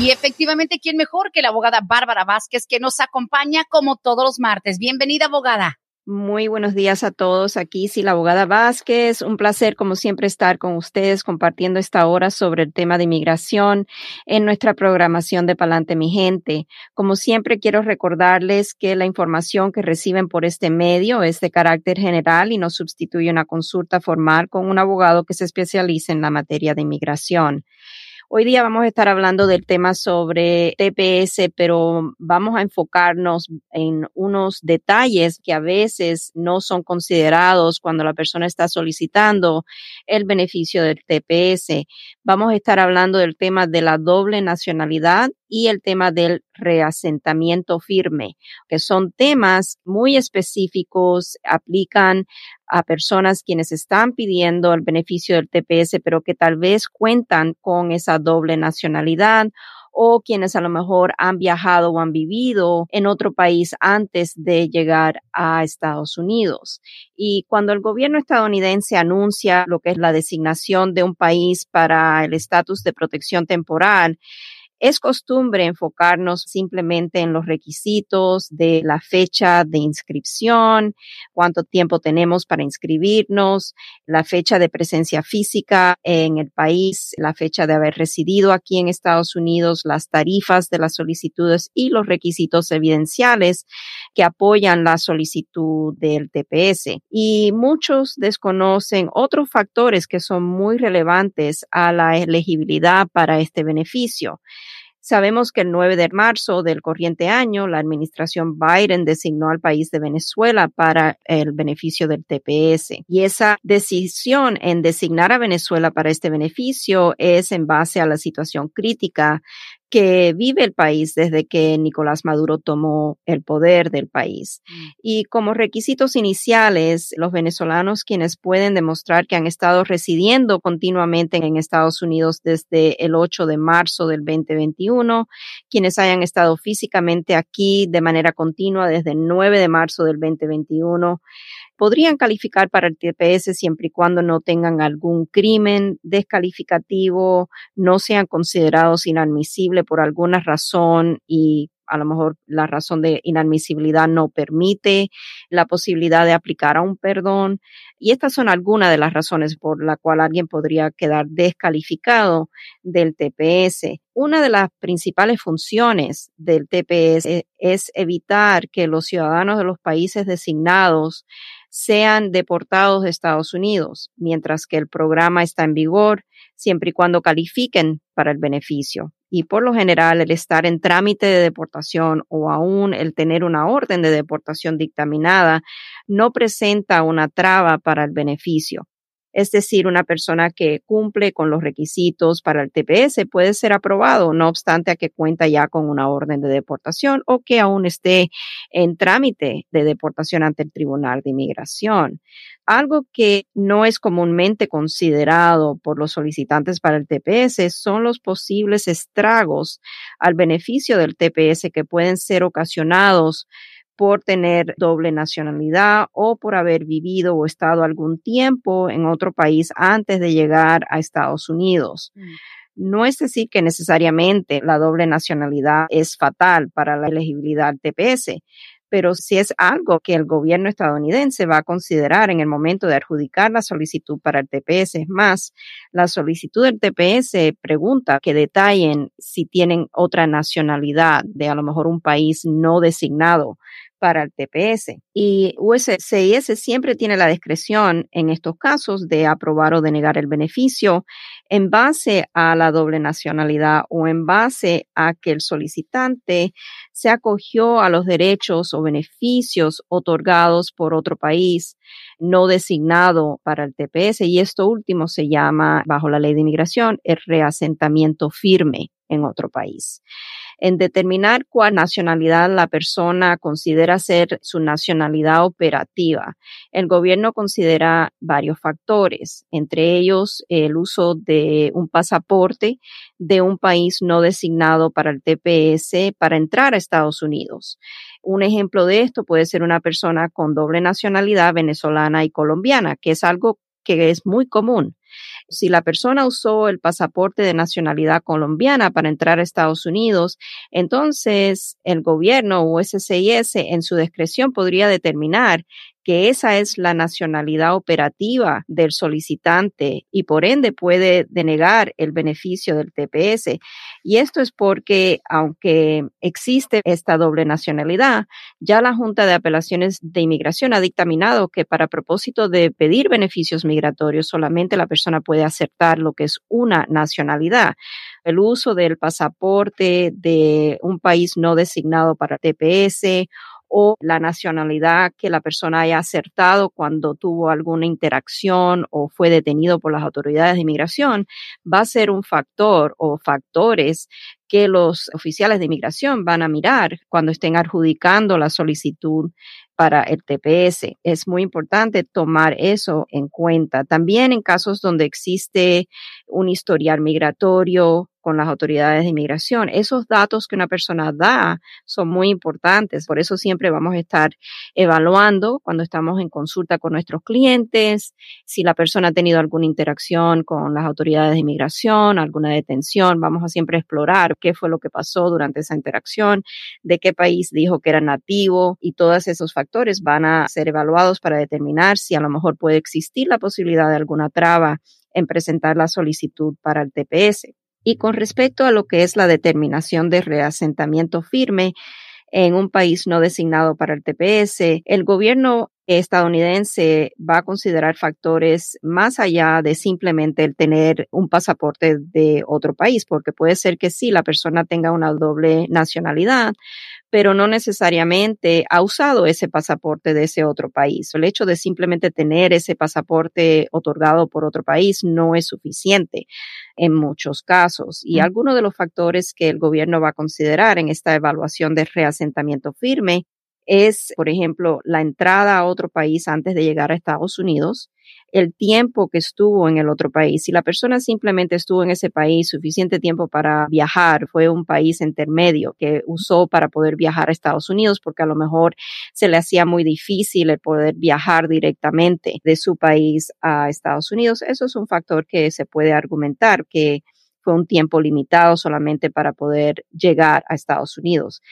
Y efectivamente, ¿quién mejor que la abogada Bárbara Vázquez que nos acompaña como todos los martes? Bienvenida, abogada. Muy buenos días a todos. Aquí sí, la abogada Vázquez. Un placer, como siempre, estar con ustedes compartiendo esta hora sobre el tema de inmigración en nuestra programación de Palante Mi Gente. Como siempre, quiero recordarles que la información que reciben por este medio es de carácter general y no sustituye una consulta formal con un abogado que se especialice en la materia de inmigración. Hoy día vamos a estar hablando del tema sobre TPS, pero vamos a enfocarnos en unos detalles que a veces no son considerados cuando la persona está solicitando el beneficio del TPS. Vamos a estar hablando del tema de la doble nacionalidad y el tema del reasentamiento firme, que son temas muy específicos, aplican a personas quienes están pidiendo el beneficio del TPS, pero que tal vez cuentan con esa doble nacionalidad o quienes a lo mejor han viajado o han vivido en otro país antes de llegar a Estados Unidos. Y cuando el gobierno estadounidense anuncia lo que es la designación de un país para el estatus de protección temporal, es costumbre enfocarnos simplemente en los requisitos de la fecha de inscripción, cuánto tiempo tenemos para inscribirnos, la fecha de presencia física en el país, la fecha de haber residido aquí en Estados Unidos, las tarifas de las solicitudes y los requisitos evidenciales que apoyan la solicitud del TPS. Y muchos desconocen otros factores que son muy relevantes a la elegibilidad para este beneficio. Sabemos que el 9 de marzo del corriente año, la administración Biden designó al país de Venezuela para el beneficio del TPS. Y esa decisión en designar a Venezuela para este beneficio es en base a la situación crítica que vive el país desde que Nicolás Maduro tomó el poder del país. Mm. Y como requisitos iniciales, los venezolanos quienes pueden demostrar que han estado residiendo continuamente en Estados Unidos desde el 8 de marzo del 2021, quienes hayan estado físicamente aquí de manera continua desde el 9 de marzo del 2021, podrían calificar para el TPS siempre y cuando no tengan algún crimen descalificativo, no sean considerados inadmisibles por alguna razón y a lo mejor la razón de inadmisibilidad no permite la posibilidad de aplicar a un perdón. Y estas son algunas de las razones por la cual alguien podría quedar descalificado del TPS. Una de las principales funciones del TPS es evitar que los ciudadanos de los países designados sean deportados de Estados Unidos, mientras que el programa está en vigor siempre y cuando califiquen para el beneficio. Y por lo general, el estar en trámite de deportación o aún el tener una orden de deportación dictaminada no presenta una traba para el beneficio es decir, una persona que cumple con los requisitos para el TPS puede ser aprobado, no obstante a que cuenta ya con una orden de deportación o que aún esté en trámite de deportación ante el Tribunal de Inmigración. Algo que no es comúnmente considerado por los solicitantes para el TPS son los posibles estragos al beneficio del TPS que pueden ser ocasionados por tener doble nacionalidad o por haber vivido o estado algún tiempo en otro país antes de llegar a Estados Unidos. Mm. No es decir que necesariamente la doble nacionalidad es fatal para la elegibilidad al TPS, pero si es algo que el gobierno estadounidense va a considerar en el momento de adjudicar la solicitud para el TPS. Es más, la solicitud del TPS pregunta que detallen si tienen otra nacionalidad de a lo mejor un país no designado para el TPS. Y USCIS siempre tiene la discreción en estos casos de aprobar o denegar el beneficio en base a la doble nacionalidad o en base a que el solicitante se acogió a los derechos o beneficios otorgados por otro país no designado para el TPS y esto último se llama bajo la ley de inmigración el reasentamiento firme. en otro país. En determinar cuál nacionalidad la persona considera ser su nacionalidad operativa, el gobierno considera varios factores, entre ellos el uso de un pasaporte de un país no designado para el TPS para entrar a Estados Unidos. Un ejemplo de esto puede ser una persona con doble nacionalidad venezolana y colombiana, que es algo que es muy común. Si la persona usó el pasaporte de nacionalidad colombiana para entrar a Estados Unidos, entonces el gobierno o SCIS en su discreción podría determinar que esa es la nacionalidad operativa del solicitante y por ende puede denegar el beneficio del TPS. Y esto es porque, aunque existe esta doble nacionalidad, ya la Junta de Apelaciones de Inmigración ha dictaminado que para propósito de pedir beneficios migratorios solamente la persona puede aceptar lo que es una nacionalidad. El uso del pasaporte de un país no designado para TPS o la nacionalidad que la persona haya acertado cuando tuvo alguna interacción o fue detenido por las autoridades de inmigración, va a ser un factor o factores que los oficiales de inmigración van a mirar cuando estén adjudicando la solicitud para el TPS. Es muy importante tomar eso en cuenta. También en casos donde existe un historial migratorio, con las autoridades de inmigración. Esos datos que una persona da son muy importantes. Por eso siempre vamos a estar evaluando cuando estamos en consulta con nuestros clientes, si la persona ha tenido alguna interacción con las autoridades de inmigración, alguna detención. Vamos a siempre explorar qué fue lo que pasó durante esa interacción, de qué país dijo que era nativo y todos esos factores van a ser evaluados para determinar si a lo mejor puede existir la posibilidad de alguna traba en presentar la solicitud para el TPS. Y con respecto a lo que es la determinación de reasentamiento firme en un país no designado para el TPS, el gobierno estadounidense va a considerar factores más allá de simplemente el tener un pasaporte de otro país, porque puede ser que sí, la persona tenga una doble nacionalidad, pero no necesariamente ha usado ese pasaporte de ese otro país. El hecho de simplemente tener ese pasaporte otorgado por otro país no es suficiente en muchos casos. Y algunos de los factores que el gobierno va a considerar en esta evaluación de reasentamiento firme es, por ejemplo, la entrada a otro país antes de llegar a Estados Unidos, el tiempo que estuvo en el otro país. Si la persona simplemente estuvo en ese país suficiente tiempo para viajar, fue un país intermedio que usó para poder viajar a Estados Unidos porque a lo mejor se le hacía muy difícil el poder viajar directamente de su país a Estados Unidos, eso es un factor que se puede argumentar que fue un tiempo limitado solamente para poder llegar a Estados Unidos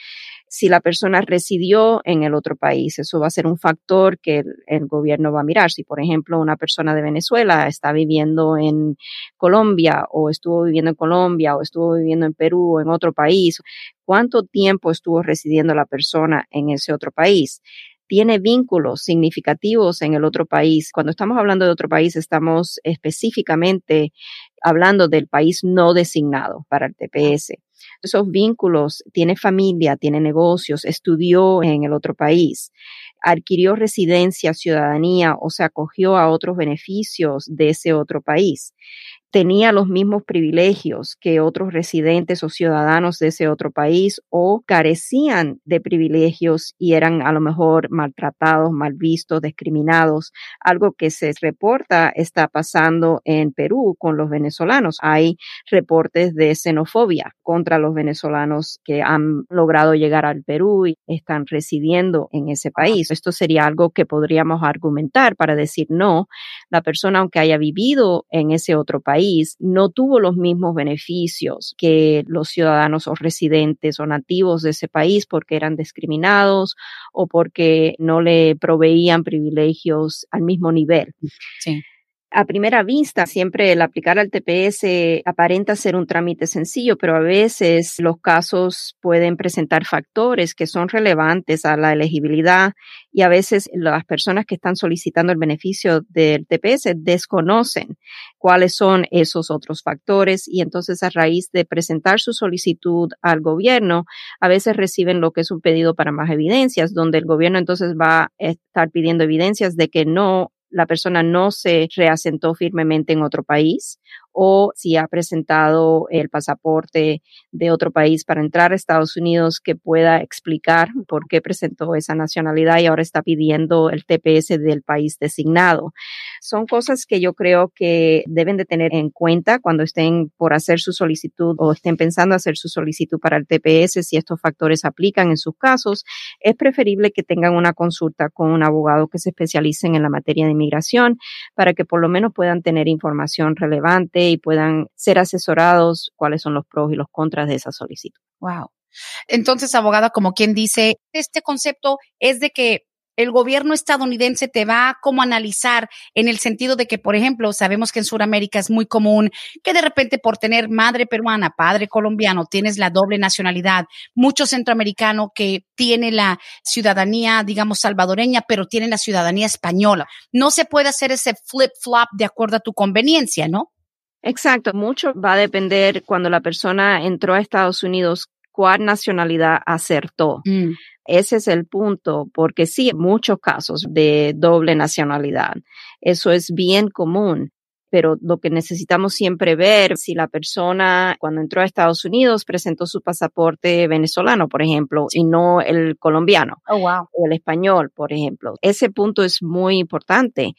si la persona residió en el otro país. Eso va a ser un factor que el, gobierno va a mirar. Si, por ejemplo, una persona de Venezuela está viviendo en Colombia o estuvo viviendo en Colombia o estuvo viviendo en Perú o en otro país, ¿cuánto tiempo estuvo residiendo la persona en ese otro país? Tiene vínculos significativos en el otro país. Cuando estamos hablando de otro país, estamos específicamente hablando del país no designado para el TPS esos vínculos, tiene familia, tiene negocios, estudió en el otro país, adquirió residencia, ciudadanía o se acogió a otros beneficios de ese otro país tenía los mismos privilegios que otros residentes o ciudadanos de ese otro país o carecían de privilegios y eran a lo mejor maltratados, mal vistos, discriminados, algo que se reporta está pasando en Perú con los venezolanos. Hay reportes de xenofobia contra los venezolanos que han logrado llegar al Perú y están residiendo en ese país. Esto sería algo que podríamos argumentar para decir no, la persona aunque haya vivido en ese otro país, no tuvo los mismos beneficios que los ciudadanos o residentes o nativos de ese país porque eran discriminados o porque no le proveían privilegios al mismo nivel. Sí a primera vista, siempre el aplicar al TPS aparenta ser un trámite sencillo, pero a veces los casos pueden presentar factores que son relevantes a la elegibilidad y a veces las personas que están solicitando el beneficio del TPS desconocen cuáles son esos otros factores y entonces a raíz de presentar su solicitud al gobierno, a veces reciben lo que es un pedido para más evidencias, donde el gobierno entonces va a estar pidiendo evidencias de que no la persona no se reasentó firmemente en otro país o si ha presentado el pasaporte de otro país para entrar a Estados Unidos que pueda explicar por qué presentó esa nacionalidad y ahora está pidiendo el TPS del país designado. Son cosas que yo creo que deben de tener en cuenta cuando estén por hacer su solicitud o estén pensando hacer su solicitud para el TPS, si estos factores aplican en sus casos. Es preferible que tengan una consulta con un abogado que se especialice en la materia de inmigración para que por lo menos puedan tener información relevante y puedan ser asesorados cuáles son los pros y los contras de esa solicitud. Wow. Entonces, abogada, como quien dice, este concepto es de que el gobierno estadounidense te va a como analizar en el sentido de que, por ejemplo, sabemos que en Sudamérica es muy común que de repente por tener madre peruana, padre colombiano, tienes la doble nacionalidad, mucho centroamericano que tiene la ciudadanía, digamos, salvadoreña, pero tiene la ciudadanía española. No se puede hacer ese flip-flop de acuerdo a tu conveniencia, ¿no? Exacto, mucho va a depender cuando la persona entró a Estados Unidos cuál nacionalidad acertó. Mm. Ese es el punto, porque sí, muchos casos de doble nacionalidad. Eso es bien común pero lo que necesitamos siempre ver si la persona cuando entró a Estados Unidos presentó su pasaporte venezolano, por ejemplo, y no el colombiano oh, wow. o el español, por ejemplo. Ese punto es muy importante.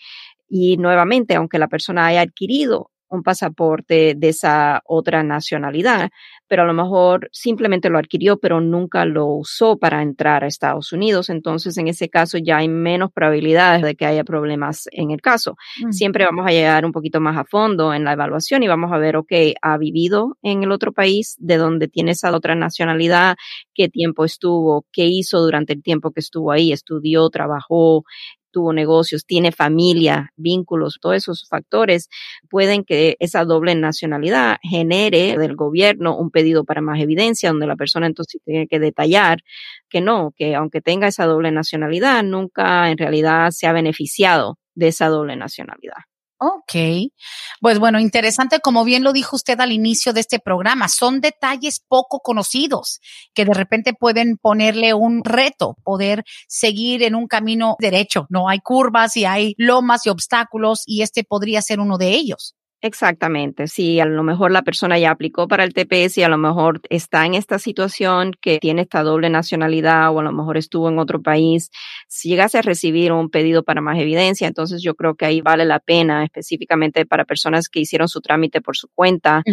Y nuevamente, aunque la persona haya adquirido un pasaporte de esa otra nacionalidad, pero a lo mejor simplemente lo adquirió, pero nunca lo usó para entrar a Estados Unidos. Entonces, en ese caso ya hay menos probabilidades de que haya problemas en el caso. Mm. Siempre vamos a llegar un poquito más a fondo en la evaluación y vamos a ver, ok, ha vivido en el otro país de donde tiene esa otra nacionalidad, qué tiempo estuvo, qué hizo durante el tiempo que estuvo ahí, estudió, trabajó, tuvo negocios, tiene familia, vínculos, todos esos factores pueden que esa doble nacionalidad genere del gobierno un pedido para más evidencia, donde la persona entonces tiene que detallar que no, que aunque tenga esa doble nacionalidad, nunca en realidad se ha beneficiado de esa doble nacionalidad. Ok. Pues bueno, interesante, como bien lo dijo usted al inicio de este programa, son detalles poco conocidos que de repente pueden ponerle un reto, poder seguir en un camino derecho. No hay curvas y hay lomas y obstáculos y este podría ser uno de ellos. Exactamente, si a lo mejor la persona ya aplicó para el TPS y a lo mejor está en esta situación que tiene esta doble nacionalidad o a lo mejor estuvo en otro país, si llegase a recibir un pedido para más evidencia, entonces yo creo que ahí vale la pena específicamente para personas que hicieron su trámite por su cuenta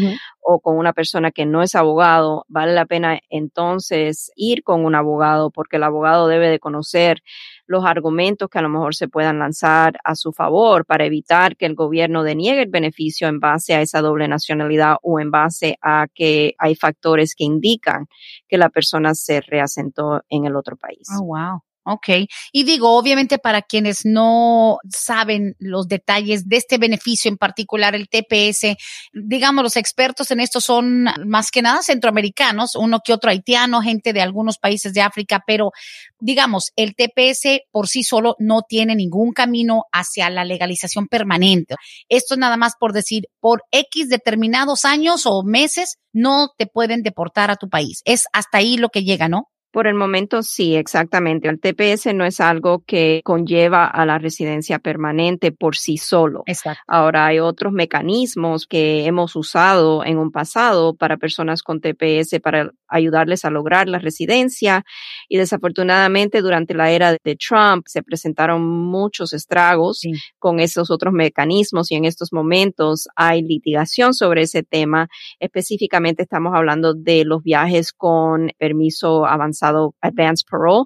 o con una persona que no es abogado, vale la pena entonces ir con un abogado porque el abogado debe de conocer los argumentos que a lo mejor se puedan lanzar a su favor para evitar que el gobierno deniegue el beneficio en base a esa doble nacionalidad o en base a que hay factores que indican que la persona se reasentó en el otro país. Oh, wow. Ok. Y digo, obviamente para quienes no saben los detalles de este beneficio en particular, el TPS, digamos, los expertos en esto son más que nada centroamericanos, uno que otro haitiano, gente de algunos países de África, pero digamos, el TPS por sí solo no tiene ningún camino hacia la legalización permanente. Esto es nada más por decir, por X determinados años o meses no te pueden deportar a tu país. Es hasta ahí lo que llega, ¿no? Por el momento sí, exactamente. El TPS no es algo que conlleva a la residencia permanente por sí solo. Exacto. Ahora hay otros mecanismos que hemos usado en un pasado para personas con TPS para ayudarles a lograr la residencia y desafortunadamente durante la era de Trump se presentaron muchos estragos con esos otros mecanismos y en estos momentos hay litigación sobre ese tema. Específicamente estamos hablando de los viajes con permiso avanzado Advance Parole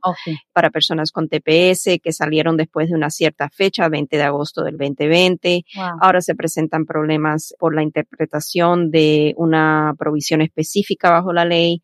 para personas con TPS que salieron después de una cierta fecha, 20 de agosto del 2020. Ahora se presentan problemas por la interpretación de una provisión específica bajo la ley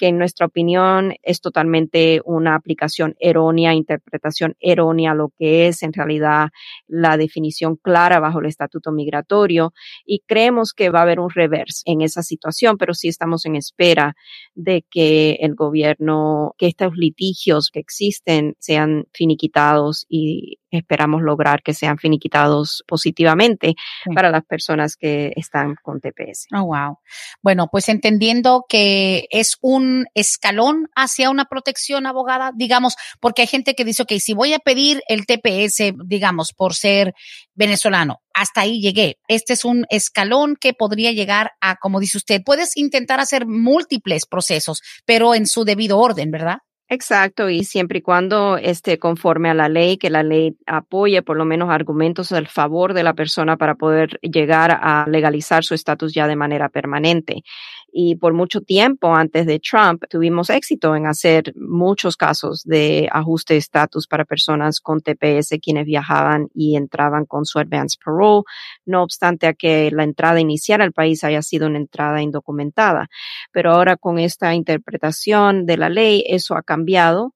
que en nuestra opinión es totalmente una aplicación errónea, interpretación errónea, lo que es en realidad la definición clara bajo el estatuto migratorio. Y creemos que va a haber un reverse en esa situación, pero sí estamos en espera de que el gobierno, que estos litigios que existen sean finiquitados y esperamos lograr que sean finiquitados positivamente para las personas que están con TPS. Oh, wow. Bueno, pues entendiendo que es un escalón hacia una protección abogada, digamos, porque hay gente que dice, ok, si voy a pedir el TPS, digamos, por ser venezolano, hasta ahí llegué. Este es un escalón que podría llegar a, como dice usted, puedes intentar hacer múltiples procesos, pero en su debido orden, ¿verdad? Exacto, y siempre y cuando esté conforme a la ley, que la ley apoye por lo menos argumentos al favor de la persona para poder llegar a legalizar su estatus ya de manera permanente y por mucho tiempo antes de Trump tuvimos éxito en hacer muchos casos de ajuste de estatus para personas con TPS quienes viajaban y entraban con su advance parole, no obstante a que la entrada inicial al país haya sido una entrada indocumentada. Pero ahora con esta interpretación de la ley, eso ha cambiado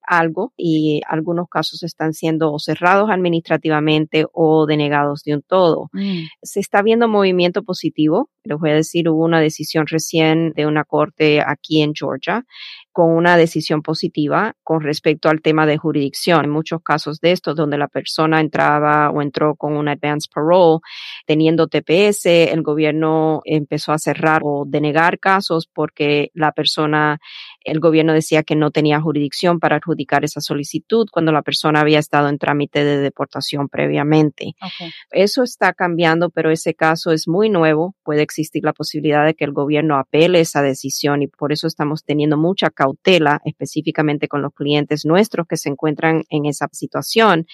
algo y algunos casos están siendo cerrados administrativamente o denegados de un todo. Mm. Se está viendo movimiento positivo. Les voy a decir, hubo una decisión recién de una corte aquí en Georgia con una decisión positiva con respecto al tema de jurisdicción. En muchos casos de estos, donde la persona entraba o entró con un advance parole teniendo TPS, el gobierno empezó a cerrar o denegar casos porque la persona, el gobierno decía que no tenía jurisdicción para adjudicar esa solicitud cuando la persona había estado en trámite de deportación previamente. Eso está cambiando, pero ese caso es muy nuevo. Puede existir la posibilidad de que el gobierno apele esa decisión y por eso estamos teniendo mucha cautela específicamente con los clientes nuestros que se encuentran en esa situación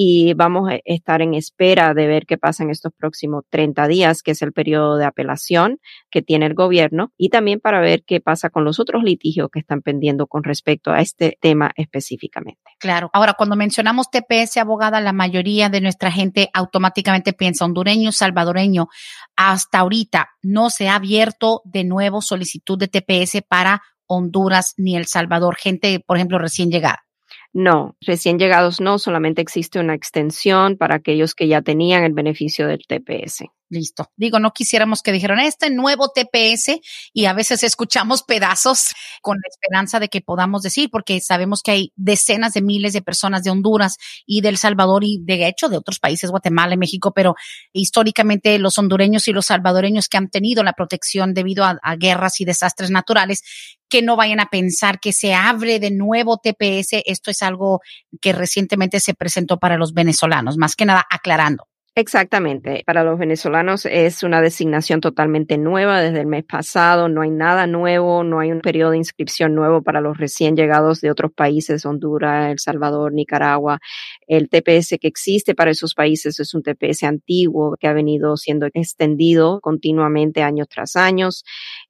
y vamos a estar en espera de ver qué pasa en estos próximos 30 días, que es el periodo de apelación que tiene el gobierno, y también para ver qué pasa con los otros litigios que están pendiendo con respecto a este tema específicamente. Claro. Ahora, cuando mencionamos TPS, abogada, la mayoría de nuestra gente automáticamente piensa hondureño, salvadoreño. Hasta ahorita no se ha abierto de nuevo solicitud de TPS para Honduras ni El Salvador, gente, por ejemplo, recién llegada. No, recién llegados no, solamente existe una extensión para aquellos que ya tenían el beneficio del TPS. Listo. Digo, no quisiéramos que dijeran este nuevo TPS y a veces escuchamos pedazos con la esperanza de que podamos decir, porque sabemos que hay decenas de miles de personas de Honduras y del Salvador y de hecho de otros países, Guatemala y México, pero históricamente los hondureños y los salvadoreños que han tenido la protección debido a, a guerras y desastres naturales, que no vayan a pensar que se abre de nuevo TPS. Esto es algo que recientemente se presentó para los venezolanos, más que nada aclarando. Exactamente. Para los venezolanos es una designación totalmente nueva desde el mes pasado. No hay nada nuevo, no hay un periodo de inscripción nuevo para los recién llegados de otros países, Honduras, El Salvador, Nicaragua. El TPS que existe para esos países es un TPS antiguo que ha venido siendo extendido continuamente años tras años.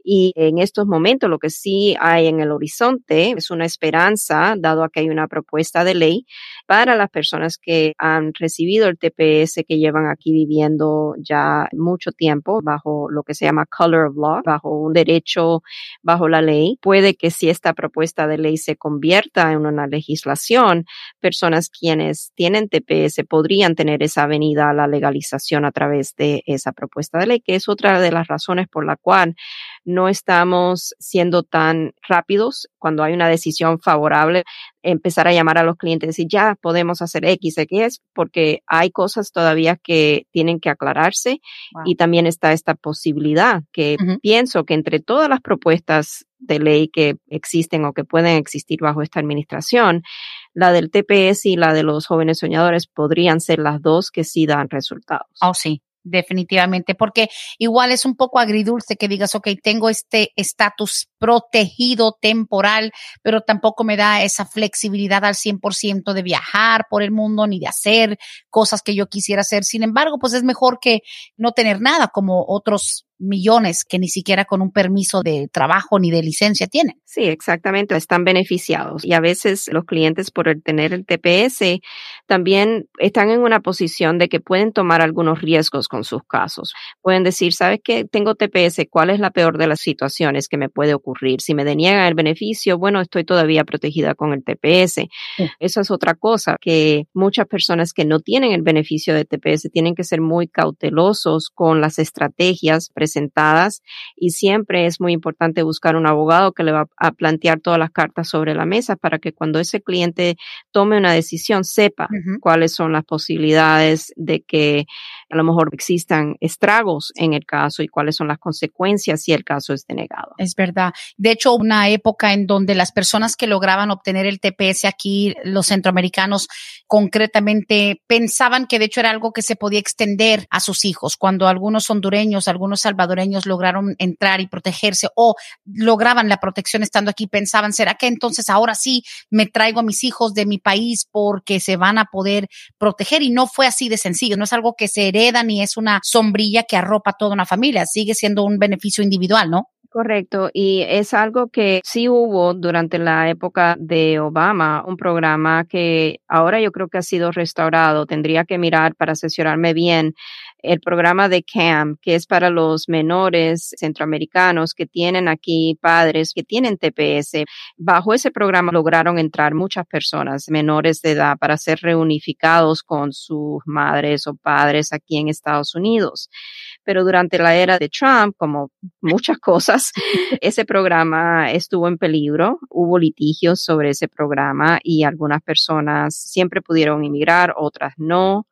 Y en estos momentos lo que sí hay en el horizonte es una esperanza, dado que hay una propuesta de ley para las personas que han recibido el TPS que llevan aquí viviendo ya mucho tiempo bajo lo que se llama color of law, bajo un derecho, bajo la ley. Puede que si esta propuesta de ley se convierta en una legislación, personas quienes tienen TPS podrían tener esa avenida a la legalización a través de esa propuesta de ley, que es otra de las razones por la cual no estamos siendo tan rápidos cuando hay una decisión favorable, empezar a llamar a los clientes y decir, ya podemos hacer X, X, porque hay cosas todavía que tienen que aclararse y también está esta posibilidad que pienso que entre todas las propuestas de ley que existen o que pueden existir bajo esta administración, la del TPS y la de los jóvenes soñadores podrían ser las dos que sí dan resultados. Oh, sí, definitivamente, porque igual es un poco agridulce que digas, ok, tengo este estatus protegido temporal, pero tampoco me da esa flexibilidad al 100% de viajar por el mundo ni de hacer cosas que yo quisiera hacer. Sin embargo, pues es mejor que no tener nada como otros millones que ni siquiera con un permiso de trabajo ni de licencia tienen. Sí, exactamente, están beneficiados y a veces los clientes por el tener el TPS también están en una posición de que pueden tomar algunos riesgos con sus casos. Pueden decir, ¿sabes qué? Tengo TPS, ¿cuál es la peor de las situaciones que me puede ocurrir? Si me deniegan el beneficio, bueno, estoy todavía protegida con el TPS. Eso es otra cosa que muchas personas que no tienen el beneficio de TPS tienen que ser muy cautelosos con las estrategias presentadas y siempre es muy importante buscar un abogado que le va a plantear todas las cartas sobre la mesa para que cuando ese cliente tome una decisión sepa cuáles son las posibilidades de que a lo mejor existan estragos en el caso y cuáles son las consecuencias si el caso es denegado. Es verdad. De hecho, una época en donde las personas que lograban obtener el TPS aquí, los centroamericanos concretamente, pensaban que de hecho era algo que se podía extender a sus hijos. Cuando algunos hondureños, algunos salvadoreños lograron entrar y protegerse o lograban la protección estando aquí, pensaban, ¿será que entonces ahora sí me traigo a mis hijos de mi país porque se van a poder proteger? Y no fue así de sencillo, no es algo que se hereda ni es una sombrilla que arropa toda una familia, sigue siendo un beneficio individual, ¿no? Correcto, y es algo que sí hubo durante la época de Obama, un programa que ahora yo creo que ha sido restaurado, tendría que mirar para asesorarme bien el programa de CAM, que es para los menores centroamericanos que tienen aquí padres que tienen TPS. Bajo ese programa lograron entrar muchas personas menores de edad para ser reunificados con sus madres o padres aquí en Estados Unidos. Pero durante la era de Trump, como muchas cosas, ese programa estuvo en peligro. Hubo litigios sobre ese programa y algunas personas siempre pudieron inmigrar, otras no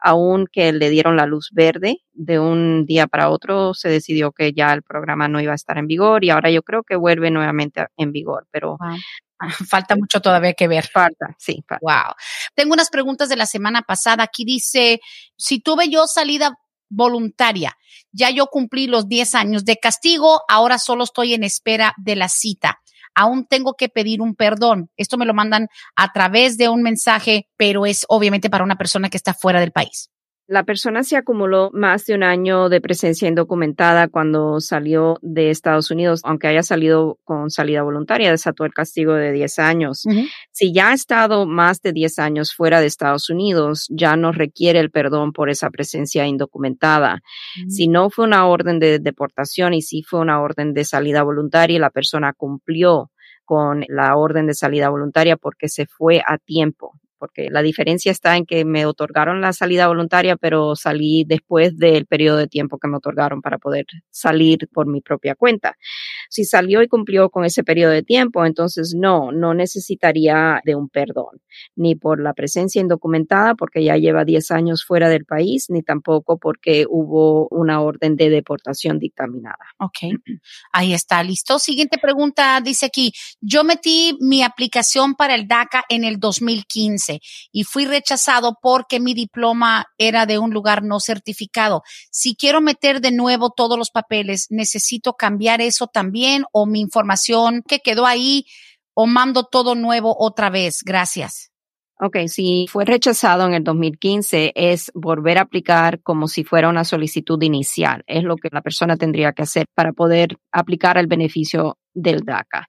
aunque le dieron la luz verde de un día para otro, se decidió que ya el programa no iba a estar en vigor y ahora yo creo que vuelve nuevamente en vigor, pero falta mucho todavía que ver. Falta, sí. Wow. Tengo unas preguntas de la semana pasada. Aquí dice, si tuve yo salida voluntaria, ya yo cumplí los 10 años de castigo, ahora solo estoy en espera de la cita aún tengo que pedir un perdón. Esto me lo mandan a través de un mensaje, pero es obviamente para una persona que está fuera del país. La persona se acumuló más de un año de presencia indocumentada cuando salió de Estados Unidos, aunque haya salido con salida voluntaria, desató el castigo de 10 años. Si ya ha estado más de 10 años fuera de Estados Unidos, ya no requiere el perdón por esa presencia indocumentada. Si no fue una orden de deportación y si fue una orden de salida voluntaria y la persona cumplió con la orden de salida voluntaria porque se fue a tiempo porque la diferencia está en que me otorgaron la salida voluntaria, pero salí después del periodo de tiempo que me otorgaron para poder salir por mi propia cuenta. Si salió y cumplió con ese periodo de tiempo, entonces no, no necesitaría de un perdón, ni por la presencia indocumentada, porque ya lleva 10 años fuera del país, ni tampoco porque hubo una orden de deportación dictaminada. Ok, ahí está, listo. Siguiente pregunta, dice aquí, yo metí mi aplicación para el DACA en el 2015 y fui rechazado porque mi diploma era de un lugar no certificado. Si quiero meter de nuevo todos los papeles, necesito cambiar eso también o mi información que quedó ahí o mando todo nuevo otra vez. Gracias. Ok, si fue rechazado en el 2015, es volver a aplicar como si fuera una solicitud inicial. Es lo que la persona tendría que hacer para poder aplicar el beneficio del DACA.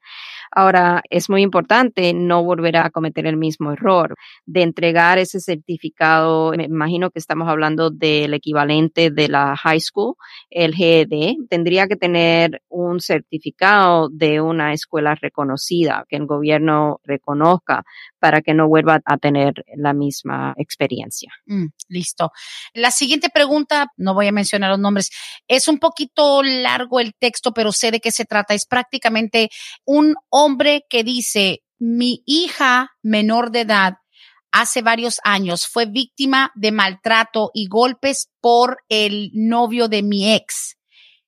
Ahora, es muy importante no volver a cometer el mismo error de entregar ese certificado. Me imagino que estamos hablando del equivalente de la high school, el GED. Tendría que tener un certificado de una escuela reconocida, que el gobierno reconozca para que no vuelva a tener la misma experiencia. Mm, listo. La siguiente pregunta, no voy a mencionar los nombres, es un poquito largo el texto, pero sé de qué se trata. Es prácticamente un hombre que dice, mi hija menor de edad hace varios años fue víctima de maltrato y golpes por el novio de mi ex.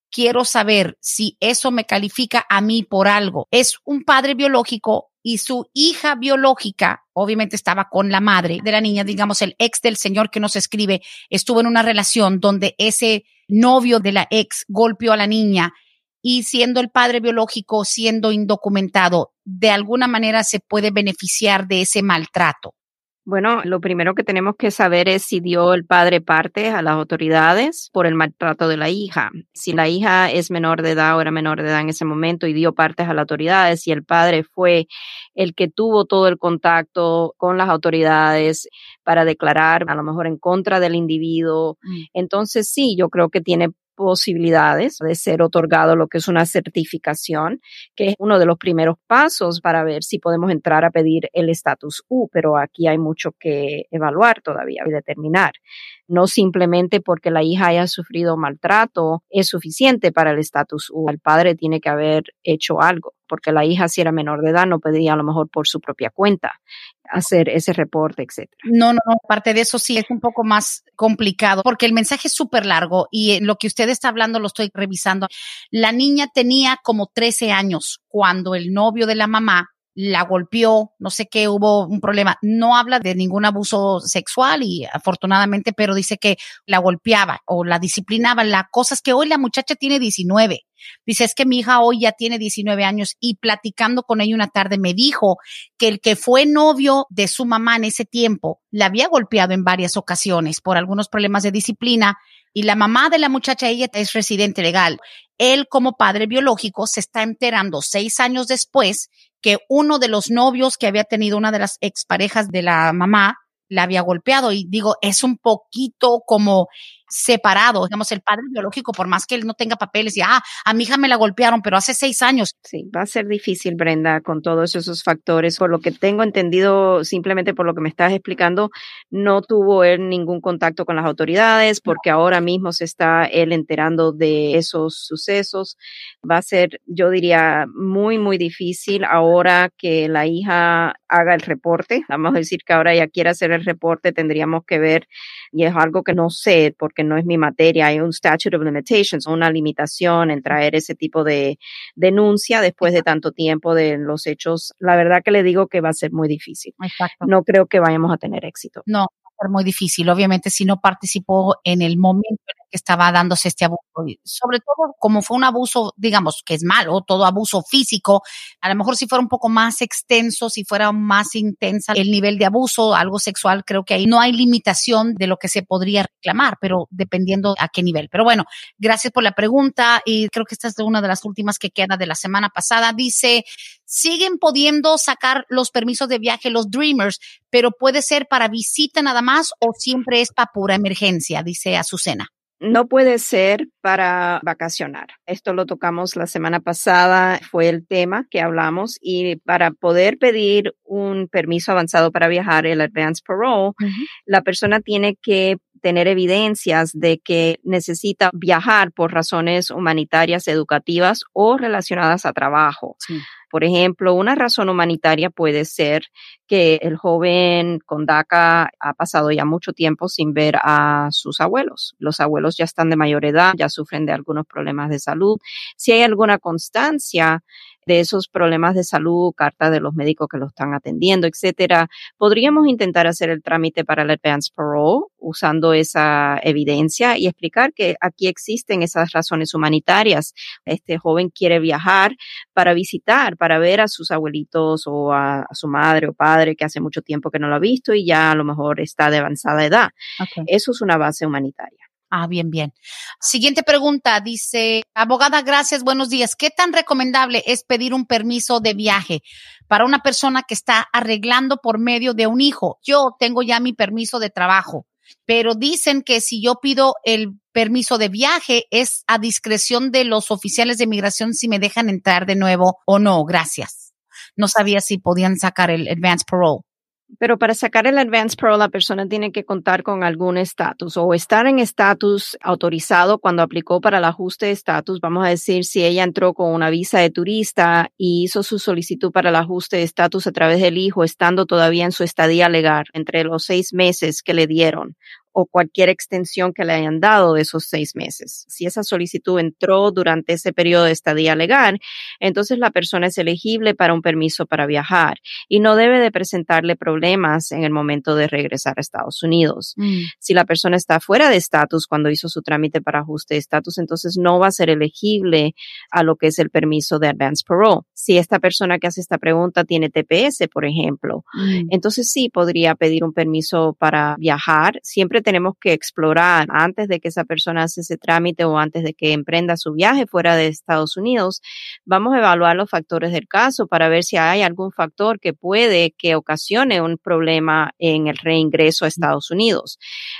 Quiero saber si eso me califica a mí por algo. Es un padre biológico y su hija biológica, obviamente estaba con la madre de la niña, digamos, el ex del señor que nos escribe, estuvo en una relación donde ese novio de la ex golpeó a la niña y siendo el padre biológico, siendo indocumentado, de alguna manera se puede beneficiar de ese maltrato. Bueno, lo primero que tenemos que saber es si dio el padre parte a las autoridades por el maltrato de la hija. Si la hija es menor de edad o era menor de edad en ese momento y dio partes a las autoridades, si el padre fue el que tuvo todo el contacto con las autoridades para declarar a lo mejor en contra del individuo, mm. entonces sí, yo creo que tiene posibilidades de ser otorgado lo que es una certificación, que es uno de los primeros pasos para ver si podemos entrar a pedir el estatus U, pero aquí hay mucho que evaluar todavía y determinar. No simplemente porque la hija haya sufrido maltrato es suficiente para el estatus U. El padre tiene que haber hecho algo, porque la hija si era menor de edad no podía a lo mejor por su propia cuenta hacer ese reporte, etcétera. No, no, no, aparte de eso sí es un poco más complicado porque el mensaje es súper largo y lo que usted está hablando lo estoy revisando. La niña tenía como 13 años cuando el novio de la mamá la golpeó, no sé qué, hubo un problema. No habla de ningún abuso sexual y afortunadamente, pero dice que la golpeaba o la disciplinaba. La cosa es que hoy la muchacha tiene 19. Dice, es que mi hija hoy ya tiene 19 años y platicando con ella una tarde me dijo que el que fue novio de su mamá en ese tiempo la había golpeado en varias ocasiones por algunos problemas de disciplina y la mamá de la muchacha, ella es residente legal. Él como padre biológico se está enterando seis años después que uno de los novios que había tenido una de las exparejas de la mamá la había golpeado. Y digo, es un poquito como separado, digamos, el padre biológico, por más que él no tenga papeles, y, ah, a mi hija me la golpearon, pero hace seis años. Sí, va a ser difícil, Brenda, con todos esos factores. Por lo que tengo entendido, simplemente por lo que me estás explicando, no tuvo él ningún contacto con las autoridades, porque ahora mismo se está él enterando de esos sucesos. Va a ser, yo diría, muy, muy difícil ahora que la hija haga el reporte. Vamos a decir que ahora ella quiere hacer el reporte, tendríamos que ver, y es algo que no sé, porque no es mi materia, hay un statute of limitations, una limitación en traer ese tipo de denuncia después de tanto tiempo de los hechos. La verdad que le digo que va a ser muy difícil. Exacto. No creo que vayamos a tener éxito. No, va a ser muy difícil. Obviamente, si no participó en el momento en que estaba dándose este abuso. Sobre todo como fue un abuso, digamos, que es malo, todo abuso físico, a lo mejor si fuera un poco más extenso, si fuera más intensa el nivel de abuso, algo sexual, creo que ahí no hay limitación de lo que se podría reclamar, pero dependiendo a qué nivel. Pero bueno, gracias por la pregunta y creo que esta es una de las últimas que queda de la semana pasada. Dice, siguen pudiendo sacar los permisos de viaje los Dreamers, pero puede ser para visita nada más o siempre es para pura emergencia, dice Azucena no puede ser para vacacionar. Esto lo tocamos la semana pasada, fue el tema que hablamos y para poder pedir un permiso avanzado para viajar, el advance parole, la persona tiene que tener evidencias de que necesita viajar por razones humanitarias, educativas o relacionadas a trabajo. Por ejemplo, una razón humanitaria puede ser que el joven con DACA ha pasado ya mucho tiempo sin ver a sus abuelos. Los abuelos ya están de mayor edad, ya sufren de algunos problemas de salud. Si hay alguna constancia de esos problemas de salud, carta de los médicos que lo están atendiendo, etcétera, podríamos intentar hacer el trámite para el advance parole usando esa evidencia y explicar que aquí existen esas razones humanitarias. Este joven quiere viajar para visitar, para ver a sus abuelitos o a, su madre o padre que hace mucho tiempo que no lo ha visto y ya a lo mejor está de avanzada edad. Eso es una base humanitaria. Ah, bien, bien. Siguiente pregunta, dice, abogada, gracias, buenos días. ¿Qué tan recomendable es pedir un permiso de viaje para una persona que está arreglando por medio de un hijo? Yo tengo ya mi permiso de trabajo, pero dicen que si yo pido el permiso de viaje es a discreción de los oficiales de migración si me dejan entrar de nuevo o no. Gracias. No sabía si podían sacar el advance parole. Pero para sacar el Advance Pro, la persona tiene que contar con algún estatus o estar en estatus autorizado cuando aplicó para el ajuste de estatus. Vamos a decir, si ella entró con una visa de turista y hizo su solicitud para el ajuste de estatus a través del hijo, estando todavía en su estadía legal entre los seis meses que le dieron o cualquier extensión que le hayan dado de esos seis meses. Si esa solicitud entró durante ese periodo de estadía legal, entonces la persona es elegible para un permiso para viajar y no debe de presentarle problemas en el momento de regresar a Estados Unidos. Mm. Si la persona está fuera de estatus cuando hizo su trámite para ajuste de estatus, entonces no va a ser elegible a lo que es el permiso de advance parole. Si esta persona que hace esta pregunta tiene TPS, por ejemplo, mm. entonces sí podría pedir un permiso para viajar, siempre tenemos que explorar antes de que esa persona hace ese trámite o antes de que emprenda su viaje fuera de Estados Unidos, vamos a evaluar los factores del caso para ver si hay algún factor que puede que ocasione un problema en el reingreso a Estados Unidos.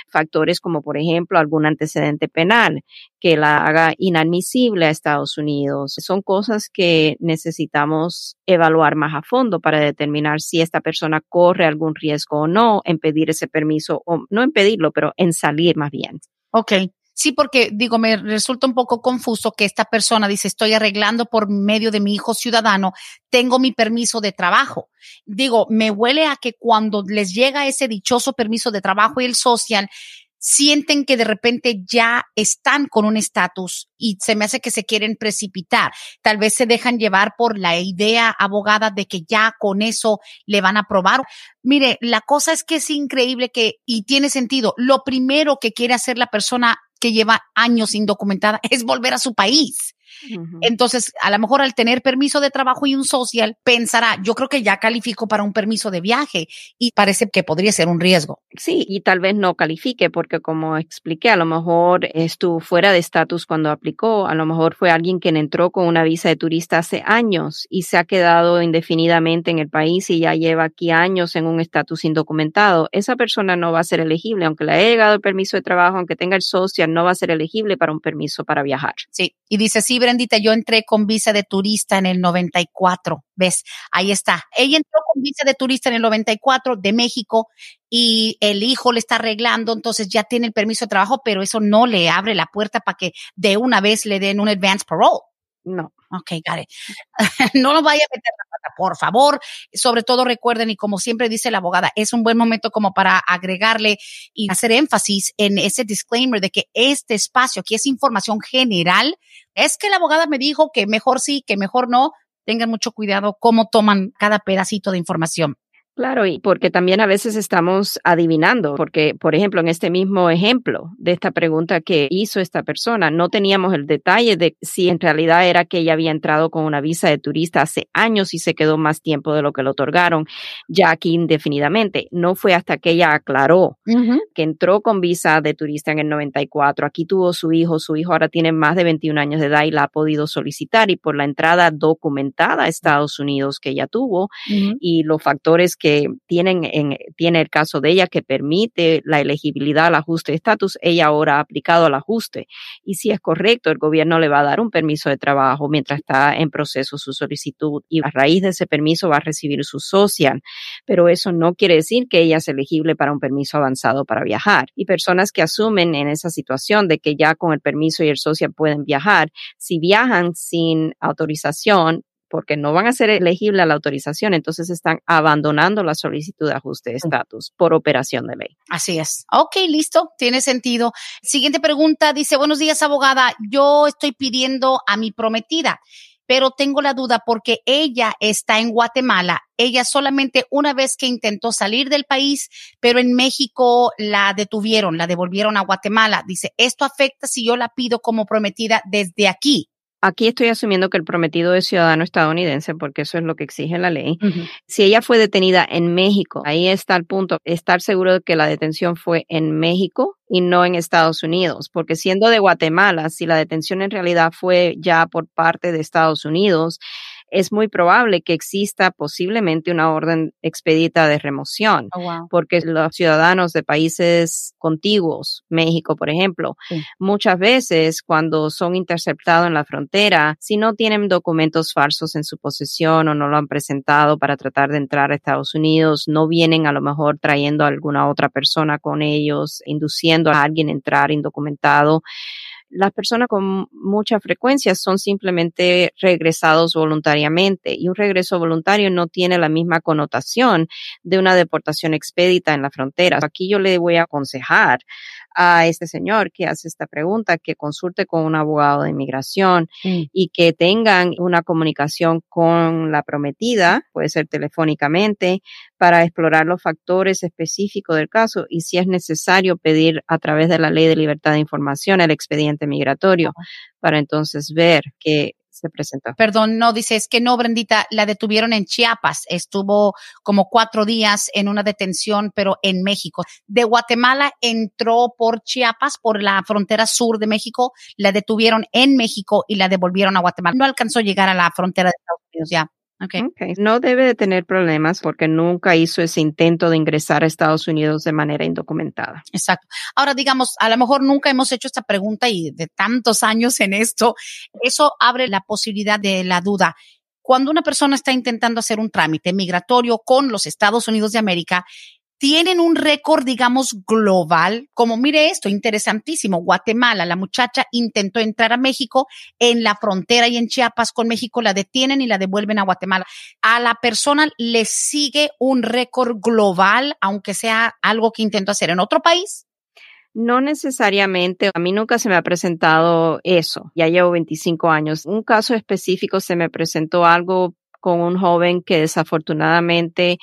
Factores como, por ejemplo, algún antecedente penal que la haga inadmisible a Estados Unidos. Son cosas que necesitamos evaluar más a fondo para determinar si esta persona corre algún riesgo o no en pedir ese permiso, o no en pedirlo, pero en salir más bien. Ok. Sí, porque digo, me resulta un poco confuso que esta persona dice, estoy arreglando por medio de mi hijo ciudadano, tengo mi permiso de trabajo. Digo, me huele a que cuando les llega ese dichoso permiso de trabajo y el social, sienten que de repente ya están con un estatus y se me hace que se quieren precipitar. Tal vez se dejan llevar por la idea abogada de que ya con eso le van a aprobar. Mire, la cosa es que es increíble que, y tiene sentido, lo primero que quiere hacer la persona que lleva años indocumentada es volver a su país. Entonces, a lo mejor al tener permiso de trabajo y un social, pensará, yo creo que ya califico para un permiso de viaje y parece que podría ser un riesgo. Sí, y tal vez no califique porque como expliqué, a lo mejor estuvo fuera de estatus cuando aplicó, a lo mejor fue alguien quien entró con una visa de turista hace años y se ha quedado indefinidamente en el país y ya lleva aquí años en un estatus indocumentado. Esa persona no va a ser elegible, aunque le haya llegado el permiso de trabajo, aunque tenga el social, no va a ser elegible para un permiso para viajar. Sí, y dice, sí, Yo entré con visa de turista en el 94. ¿Ves? Ahí está. Ella entró con visa de turista en el 94 de México y el hijo le está arreglando, entonces ya tiene el permiso de trabajo, pero eso no le abre la puerta para que de una vez le den un advance parole. No. Ok, it. no lo vaya a meter la pata, por favor. Sobre todo recuerden, y como siempre dice la abogada, es un buen momento como para agregarle y hacer énfasis en ese disclaimer de que este espacio aquí es información general. Es que la abogada me dijo que mejor sí, que mejor no. Tengan mucho cuidado cómo toman cada pedacito de información. Claro, y porque también a veces estamos adivinando, porque, por ejemplo, en este mismo ejemplo de esta pregunta que hizo esta persona, no teníamos el detalle de si en realidad era que ella había entrado con una visa de turista hace años y se quedó más tiempo de lo que le otorgaron ya aquí indefinidamente. No fue hasta que ella aclaró que entró con visa de turista en el 94, aquí tuvo su hijo, su hijo ahora tiene más de 21 años de edad y la ha podido solicitar y por la entrada documentada a Estados Unidos que ella tuvo y los factores que tienen en, tiene el caso de ella que permite la elegibilidad al ajuste de estatus, ella ahora ha aplicado al ajuste. Y si es correcto, el gobierno le va a dar un permiso de trabajo mientras está en proceso su solicitud y a raíz de ese permiso va a recibir su social. Pero eso no quiere decir que ella es elegible para un permiso avanzado para viajar. Y personas que asumen en esa situación de que ya con el permiso y el social pueden viajar, si viajan sin autorización, porque no van a ser elegibles a la autorización, entonces están abandonando la solicitud de ajuste de estatus por operación de ley. Así es. Ok, listo, tiene sentido. Siguiente pregunta, dice, buenos días, abogada, yo estoy pidiendo a mi prometida pero tengo la duda porque ella está en Guatemala. Ella solamente una vez que intentó salir del país, pero en México la detuvieron, la devolvieron a Guatemala. Dice, ¿esto afecta si yo la pido como prometida desde aquí? Aquí estoy asumiendo que el prometido es ciudadano estadounidense porque eso es lo que exige la ley. Si ella fue detenida en México, ahí está el punto, estar seguro de que la detención fue en México y no en Estados Unidos, porque siendo de Guatemala, si la detención en realidad fue ya por parte de Estados Unidos, es muy probable que exista posiblemente una orden expedita de remoción, oh, porque los ciudadanos de países contiguos, México, por ejemplo, muchas veces cuando son interceptados en la frontera, si no tienen documentos falsos en su posesión o no lo han presentado para tratar de entrar a Estados Unidos, no vienen a lo mejor trayendo a alguna otra persona con ellos, induciendo a alguien a entrar indocumentado, las personas con mucha frecuencia son simplemente regresados voluntariamente y un regreso voluntario no tiene la misma connotación de una deportación expedita en la frontera. Aquí yo le voy a aconsejar a este señor que hace esta pregunta, que consulte con un abogado de inmigración y que tengan una comunicación con la prometida, puede ser telefónicamente, para explorar los factores específicos del caso y si es necesario pedir a través de la ley de libertad de información el expediente migratorio para entonces ver que se presentó. Perdón, no, dice, es que no, Brendita, la detuvieron en Chiapas. Estuvo como cuatro días en una detención, pero en México. De Guatemala entró por Chiapas, por la frontera sur de México, la detuvieron en México y la devolvieron a Guatemala. No alcanzó a llegar a la frontera de Estados Unidos ya. Okay. okay. No debe de tener problemas porque nunca hizo ese intento de ingresar a Estados Unidos de manera indocumentada. Exacto. Ahora, digamos, a lo mejor nunca hemos hecho esta pregunta y de tantos años en esto, eso abre la posibilidad de la duda. Cuando una persona está intentando hacer un trámite migratorio con los Estados Unidos de América, tienen un récord, digamos, global. Como mire esto, interesantísimo. Guatemala, la muchacha intentó entrar a México en la frontera y en Chiapas con México, la detienen y la devuelven a Guatemala. A la persona le sigue un récord global, aunque sea algo que intentó hacer en otro país. No necesariamente, a mí nunca se me ha presentado eso, ya llevo 25 años. Un caso específico se me presentó algo con un joven que desafortunadamente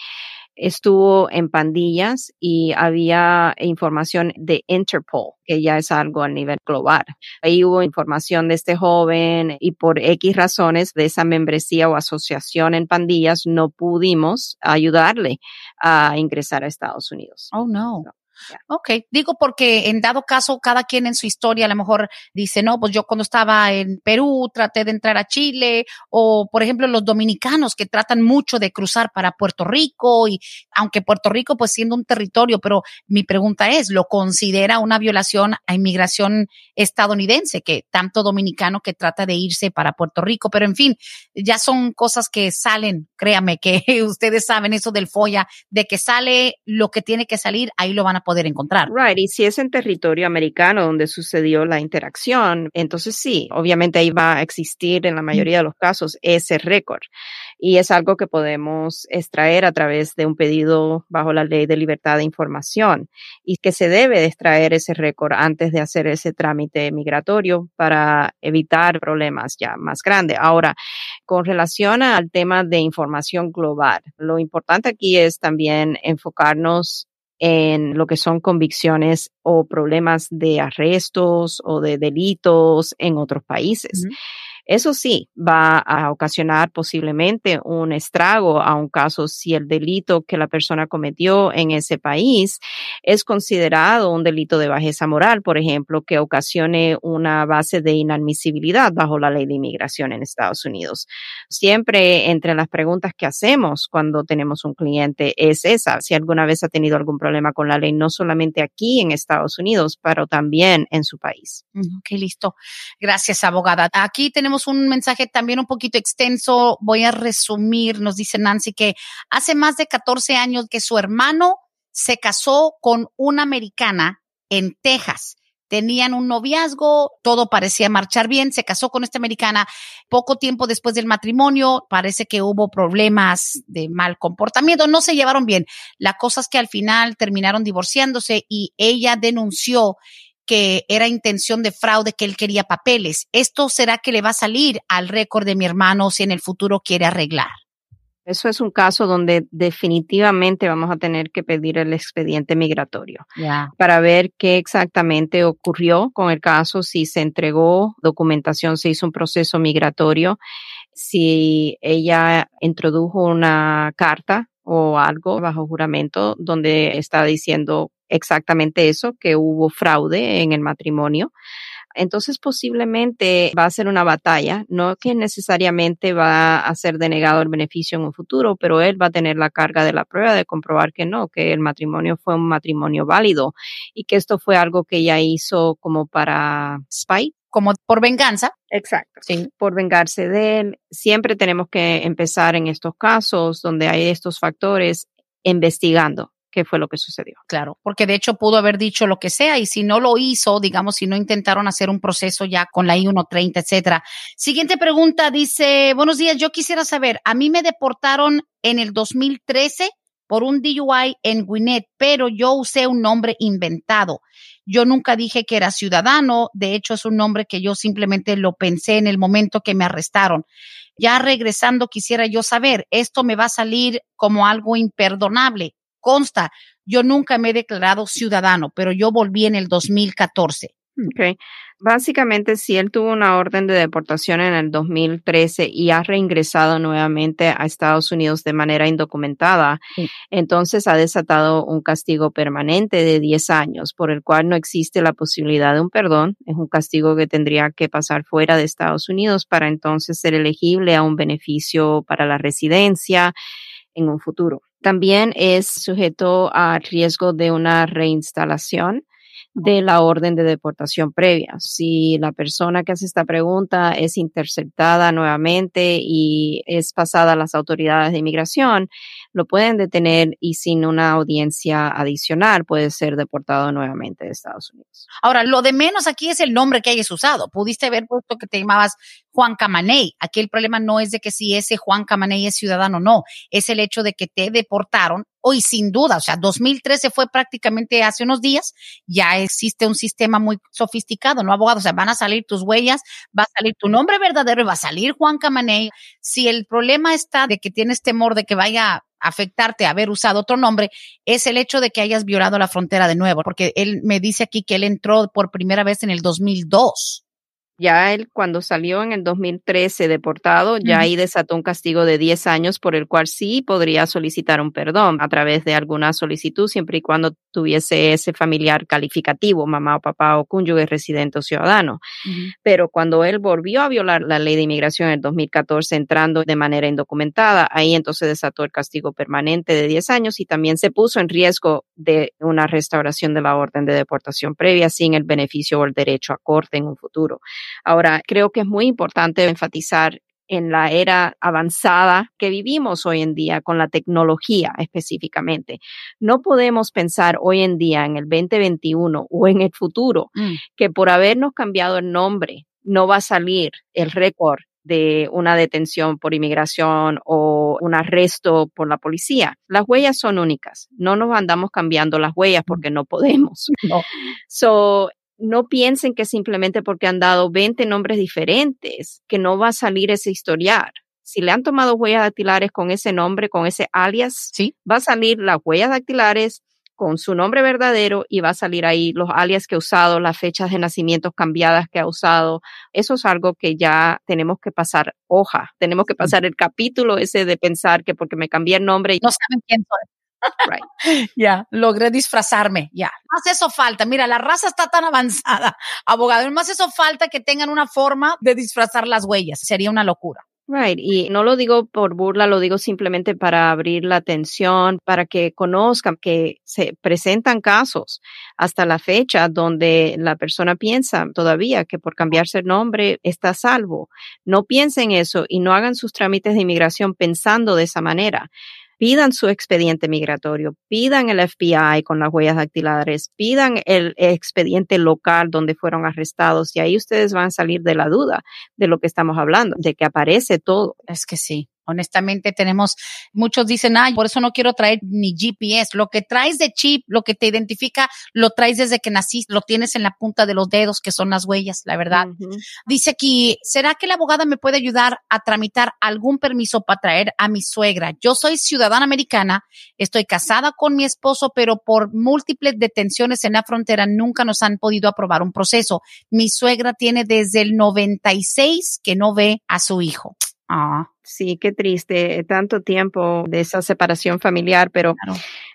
estuvo en pandillas y había información de Interpol, que ya es algo a nivel global. Ahí hubo información de este joven y por X razones de esa membresía o asociación en pandillas no pudimos ayudarle a ingresar a Estados Unidos. Oh, no. Yeah. Ok, digo porque en dado caso cada quien en su historia a lo mejor dice, no, pues yo cuando estaba en Perú traté de entrar a Chile o por ejemplo los dominicanos que tratan mucho de cruzar para Puerto Rico y aunque Puerto Rico pues siendo un territorio, pero mi pregunta es, ¿lo considera una violación a inmigración estadounidense que tanto dominicano que trata de irse para Puerto Rico? Pero en fin, ya son cosas que salen, créame que ustedes saben eso del FOIA, de que sale lo que tiene que salir, ahí lo van a poder encontrar. Right, y si es en territorio americano donde sucedió la interacción, entonces sí, obviamente ahí va a existir en la mayoría de los casos ese récord. Y es algo que podemos extraer a través de un pedido bajo la ley de libertad de información y que se debe de extraer ese récord antes de hacer ese trámite migratorio para evitar problemas ya más grandes. Ahora, con relación al tema de información global, lo importante aquí es también enfocarnos en lo que son convicciones o problemas de arrestos o de delitos en otros países. Eso sí, va a ocasionar posiblemente un estrago a un caso si el delito que la persona cometió en ese país es considerado un delito de bajeza moral, por ejemplo, que ocasione una base de inadmisibilidad bajo la ley de inmigración en Estados Unidos. Siempre entre las preguntas que hacemos cuando tenemos un cliente es esa, si alguna vez ha tenido algún problema con la ley, no solamente aquí en Estados Unidos, pero también en su país. Ok, listo. Gracias, abogada. Aquí tenemos un mensaje también un poquito extenso. Voy a resumir. Nos dice Nancy que hace más de 14 años que su hermano se casó con una americana en Texas. Tenían un noviazgo, todo parecía marchar bien, se casó con esta americana. Poco tiempo después del matrimonio, parece que hubo problemas de mal comportamiento, no se llevaron bien. La cosa es que al final terminaron divorciándose y ella denunció que era intención de fraude, que él quería papeles. ¿Esto será que le va a salir al récord de mi hermano si en el futuro quiere arreglar? Eso es un caso donde definitivamente vamos a tener que pedir el expediente migratorio yeah. para ver qué exactamente ocurrió con el caso, si se entregó documentación, se hizo un proceso migratorio, si ella introdujo una carta o algo bajo juramento donde está diciendo exactamente eso, que hubo fraude en el matrimonio. Entonces posiblemente va a ser una batalla, no que necesariamente va a ser denegado el beneficio en un futuro, pero él va a tener la carga de la prueba de comprobar que no, que el matrimonio fue un matrimonio válido y que esto fue algo que ella hizo como para spite. Como por venganza. Exacto. Sí. Por vengarse de él. Siempre tenemos que empezar en estos casos donde hay estos factores investigando qué fue lo que sucedió. Claro, porque de hecho pudo haber dicho lo que sea y si no lo hizo, digamos, si no intentaron hacer un proceso ya con la I-130, etcétera. Siguiente pregunta dice, buenos días, yo quisiera saber, a mí me deportaron en el 2013 por un DUI en Gwinnett, pero yo usé un nombre inventado. Yo nunca dije que era ciudadano, de hecho es un nombre que yo simplemente lo pensé en el momento que me arrestaron. Ya regresando quisiera yo saber, esto me va a salir como algo imperdonable consta, yo nunca me he declarado ciudadano, pero yo volví en el 2014. Okay. Básicamente, si él tuvo una orden de deportación en el 2013 y ha reingresado nuevamente a Estados Unidos de manera indocumentada, entonces ha desatado un castigo permanente de 10 años, por el cual no existe la posibilidad de un perdón. Es un castigo que tendría que pasar fuera de Estados Unidos para entonces ser elegible a un beneficio para la residencia en un futuro. También es sujeto al riesgo de una reinstalación de la orden de deportación previa. Si la persona que hace esta pregunta es interceptada nuevamente y es pasada a las autoridades de inmigración, lo pueden detener y sin una audiencia adicional puede ser deportado nuevamente de Estados Unidos. Ahora, lo de menos aquí es el nombre que hayas usado. Pudiste haber puesto que te llamabas Juan Camaney. Aquí el problema no es de que si ese Juan Camaney es ciudadano o no, es el hecho de que te deportaron hoy sin duda, o sea, 2013 fue prácticamente hace unos días, ya existe un sistema muy sofisticado, ¿no, abogado? O sea, van a salir tus huellas, va a salir tu nombre verdadero y va a salir Juan Camaney. Si el problema está de que tienes temor de que vaya a afectarte haber usado otro nombre, es el hecho de que hayas violado la frontera de nuevo, porque él me dice aquí que él entró por primera vez en el 2002. Ya él, cuando salió en el 2013 deportado, ya ahí desató un castigo de 10 años por el cual sí podría solicitar un perdón a través de alguna solicitud, siempre y cuando tuviese ese familiar calificativo, mamá o papá o cónyuge residente o ciudadano. Pero cuando él volvió a violar la ley de inmigración en el 2014, entrando de manera indocumentada, ahí entonces desató el castigo permanente de 10 años y también se puso en riesgo de una restauración de la orden de deportación previa sin el beneficio o el derecho a corte en un futuro. Ahora, creo que es muy importante enfatizar en la era avanzada que vivimos hoy en día con la tecnología específicamente. No podemos pensar hoy en día en el 2021 o en el futuro mm. que por habernos cambiado el nombre no va a salir el récord de una detención por inmigración o un arresto por la policía. Las huellas son únicas. No nos andamos cambiando las huellas porque no podemos. No. So, no piensen que simplemente porque han dado 20 nombres diferentes, que no va a salir ese historial. Si le han tomado huellas dactilares con ese nombre, con ese alias, ¿Sí? va a salir las huellas dactilares con su nombre verdadero y va a salir ahí los alias que ha usado, las fechas de nacimiento cambiadas que ha usado. Eso es algo que ya tenemos que pasar hoja, tenemos que pasar el capítulo ese de pensar que porque me cambié el nombre. No saben quién soy. Ya, logré disfrazarme, ya. Más eso falta. Mira, la raza está tan avanzada, abogado. Más eso falta que tengan una forma de disfrazar las huellas. Sería una locura. Right, y no lo digo por burla, lo digo simplemente para abrir la atención, para que conozcan que se presentan casos hasta la fecha donde la persona piensa todavía que por cambiarse el nombre está salvo. No piensen eso y no hagan sus trámites de inmigración pensando de esa manera pidan su expediente migratorio, pidan el FBI con las huellas dactilares, pidan el expediente local donde fueron arrestados y ahí ustedes van a salir de la duda de lo que estamos hablando, de que aparece todo. Es que sí. Honestamente tenemos, muchos dicen, ay, por eso no quiero traer ni GPS. Lo que traes de chip, lo que te identifica, lo traes desde que naciste, lo tienes en la punta de los dedos, que son las huellas, la verdad. Dice aquí, ¿será que la abogada me puede ayudar a tramitar algún permiso para traer a mi suegra? Yo soy ciudadana americana, estoy casada con mi esposo, pero por múltiples detenciones en la frontera nunca nos han podido aprobar un proceso. Mi suegra tiene desde el 96 que no ve a su hijo. Ah, sí, qué triste, tanto tiempo de esa separación familiar, pero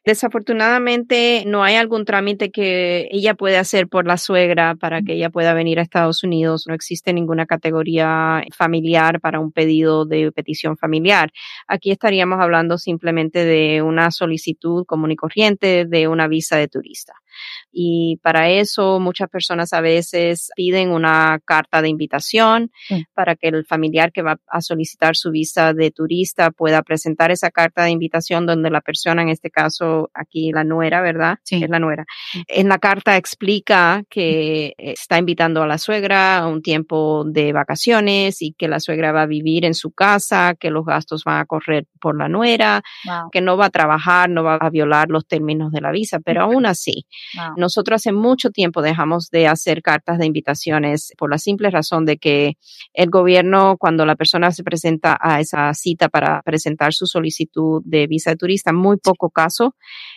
desafortunadamente no hay algún trámite que ella pueda hacer por la suegra para que ella pueda venir a Estados Unidos. No existe ninguna categoría familiar para un pedido de petición familiar. Aquí estaríamos hablando simplemente de una solicitud común y corriente de una visa de turista. Y para eso muchas personas a veces piden una carta de invitación para que el familiar que va a solicitar su visa de turista pueda presentar esa carta de invitación donde la persona, en este caso aquí la nuera, ¿verdad? Sí. Es la nuera. En la carta explica que está invitando a la suegra a un tiempo de vacaciones y que la suegra va a vivir en su casa, que los gastos van a correr por la nuera, que no va a trabajar, no va a violar los términos de la visa, pero aún así, nosotros hace mucho tiempo dejamos de hacer cartas de invitaciones por la simple razón de que el gobierno, cuando la persona se presenta a esa cita para presentar su solicitud de visa de turista, muy poco caso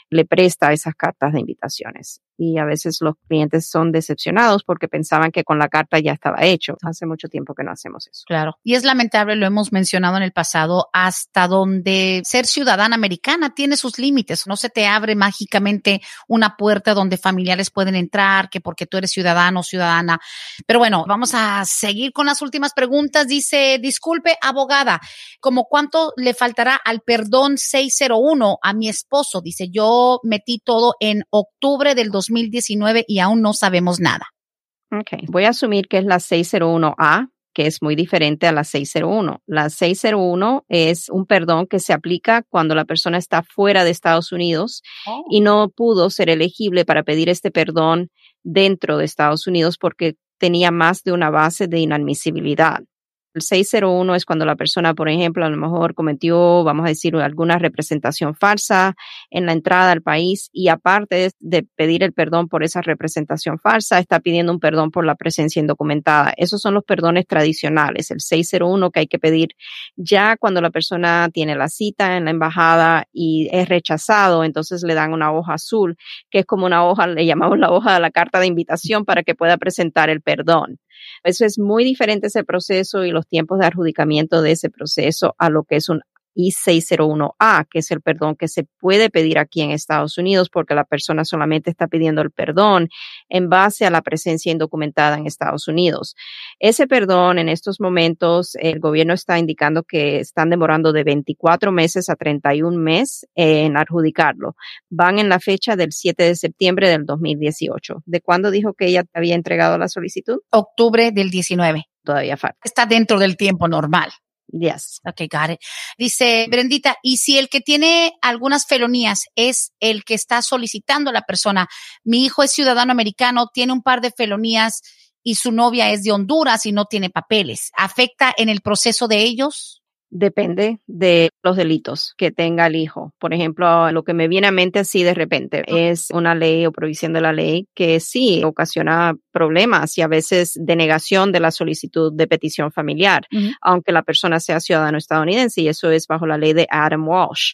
le presta esas cartas de invitaciones. y a veces los clientes son decepcionados porque pensaban que con la carta ya estaba hecho. Hace mucho tiempo que no hacemos eso. Claro. Y es lamentable, lo hemos mencionado en el pasado, hasta donde ser ciudadana americana tiene sus límites. No se te abre mágicamente una puerta donde familiares pueden entrar, que porque tú eres ciudadano o ciudadana. Pero bueno, vamos a seguir con las últimas preguntas. Dice, disculpe, abogada, ¿como cuánto le faltará al perdón 601 a mi esposo? Dice, yo metí todo en octubre del 2019 y aún no sabemos nada. Ok, voy a asumir que es la 601A, que es muy diferente a la 601. La 601 es un perdón que se aplica cuando la persona está fuera de Estados Unidos oh. y no pudo ser elegible para pedir este perdón dentro de Estados Unidos porque tenía más de una base de inadmisibilidad. El 601 es cuando la persona, por ejemplo, a lo mejor cometió, vamos a decir, alguna representación falsa en la entrada al país y aparte de pedir el perdón por esa representación falsa, está pidiendo un perdón por la presencia indocumentada. Esos son los perdones tradicionales, el 601 que hay que pedir ya cuando la persona tiene la cita en la embajada y es rechazado, entonces le dan una hoja azul, que es como una hoja, le llamamos la hoja de la carta de invitación para que pueda presentar el perdón. Eso es muy diferente ese proceso y los tiempos de adjudicamiento de ese proceso a lo que es un I-601A, que es el perdón que se puede pedir aquí en Estados Unidos porque la persona solamente está pidiendo el perdón en base a la presencia indocumentada en Estados Unidos. Ese perdón en estos momentos el gobierno está indicando que están demorando de 24 meses a 31 meses en adjudicarlo. Van en la fecha del 7 de septiembre del 2018. ¿De cuándo dijo que ella había entregado la solicitud? Octubre del 19. Todavía falta. Está dentro del tiempo normal. Yes. Ok, got it. Dice Brendita, y si el que tiene algunas felonías es el que está solicitando a la persona, mi hijo es ciudadano americano, tiene un par de felonías y su novia es de Honduras y no tiene papeles, ¿afecta en el proceso de ellos? Depende de los delitos que tenga el hijo. Por ejemplo, lo que me viene a mente así de repente es una ley o provisión de la ley que sí ocasiona problemas y a veces denegación de la solicitud de petición familiar, aunque la persona sea ciudadano estadounidense y eso es bajo la ley de Adam Walsh.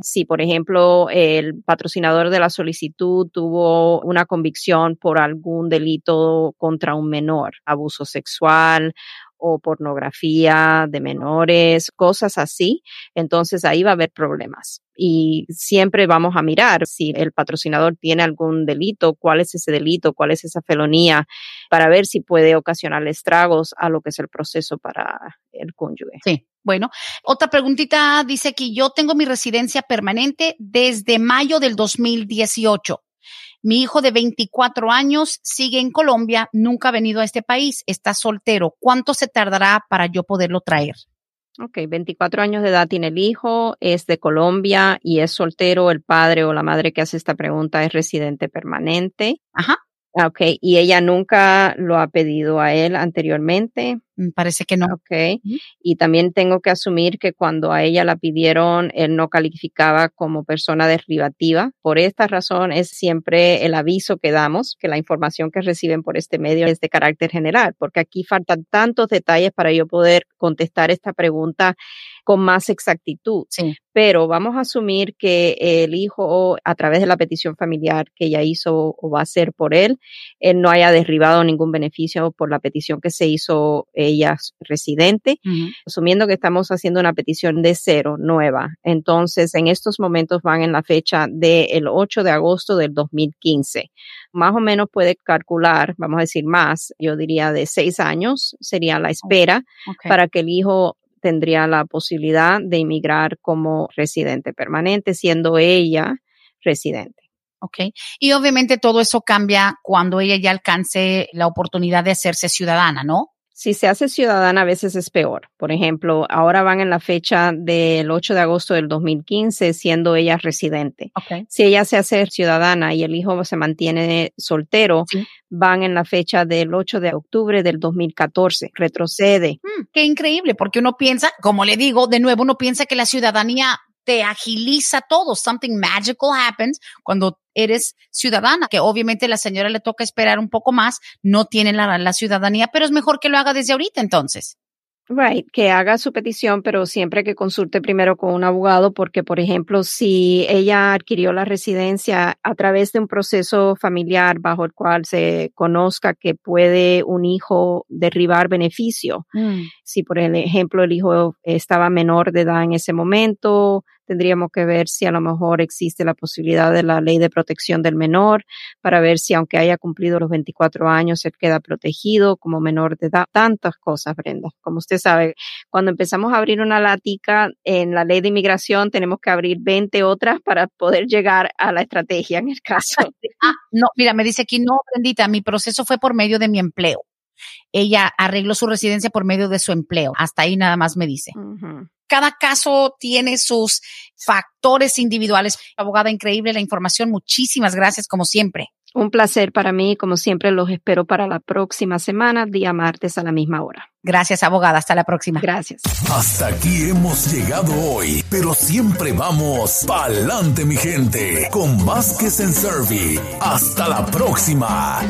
Si, por ejemplo, el patrocinador de la solicitud tuvo una convicción por algún delito contra un menor, abuso sexual o pornografía de menores, cosas así, entonces ahí va a haber problemas. Y siempre vamos a mirar si el patrocinador tiene algún delito, cuál es ese delito, cuál es esa felonía, para ver si puede ocasionar estragos a lo que es el proceso para el cónyuge. Sí. Bueno, otra preguntita dice que yo tengo mi residencia permanente desde mayo del 2018. Mi hijo de 24 años sigue en Colombia, nunca ha venido a este país, está soltero. ¿Cuánto se tardará para yo poderlo traer? Ok, 24 años de edad tiene el hijo, es de Colombia y es soltero. El padre o la madre que hace esta pregunta es residente permanente. Ajá. Ah, ok, y ella nunca lo ha pedido a él anteriormente. Mm, parece que no. Ok, y también tengo que asumir que cuando a ella la pidieron, él no calificaba como persona derivativa. Por esta razón es siempre el aviso que damos, que la información que reciben por este medio es de carácter general, porque aquí faltan tantos detalles para yo poder contestar esta pregunta con más exactitud. Sí. Pero vamos a asumir que el hijo, a través de la petición familiar que ella hizo o va a hacer por él, él no haya derribado ningún beneficio por la petición que se hizo ella residente, asumiendo que estamos haciendo una petición de cero, nueva. Entonces, en estos momentos van en la fecha del 8 de agosto del 2015 más o menos puede calcular, vamos a decir más, yo diría de seis años sería la espera para que el hijo tendría la posibilidad de emigrar como residente permanente, siendo ella residente. Ok. Y obviamente todo eso cambia cuando ella ya alcance la oportunidad de hacerse ciudadana, ¿no? Si se hace ciudadana, a veces es peor. Por ejemplo, ahora van en la fecha del 8 de agosto del 2015, siendo ella residente. Okay. Si ella se hace ciudadana y el hijo se mantiene soltero, van en la fecha del 8 de octubre del 2014. Retrocede. Mm, qué increíble, porque uno piensa, como le digo, de nuevo, uno piensa que la ciudadanía te agiliza todo. Something magical happens cuando eres ciudadana, que obviamente la señora le toca esperar un poco más, no tiene la, la ciudadanía, pero es mejor que lo haga desde ahorita entonces. Right, que haga su petición, pero siempre que consulte primero con un abogado, porque, por ejemplo, si ella adquirió la residencia a través de un proceso familiar bajo el cual se conozca que puede un hijo derribar beneficio, mm. si, por ejemplo, el hijo estaba menor de edad en ese momento, Tendríamos que ver si a lo mejor existe la posibilidad de la ley de protección del menor para ver si aunque haya cumplido los 24 años, él queda protegido como menor de edad. Tantas cosas, Brenda. Como usted sabe, cuando empezamos a abrir una lática en la ley de inmigración, tenemos que abrir 20 otras para poder llegar a la estrategia en el caso. ah, no, mira, me dice aquí, no, Brendita, mi proceso fue por medio de mi empleo ella arregló su residencia por medio de su empleo. Hasta ahí nada más me dice cada caso tiene sus factores individuales. Abogada, increíble la información. Muchísimas gracias, como siempre. Un placer para mí, como siempre, los espero para la próxima semana, día martes a la misma hora. Gracias, abogada. Hasta la próxima. Gracias. Hasta aquí hemos llegado hoy, pero siempre vamos pa'lante, mi gente, con Vázquez en Servi. Hasta la próxima.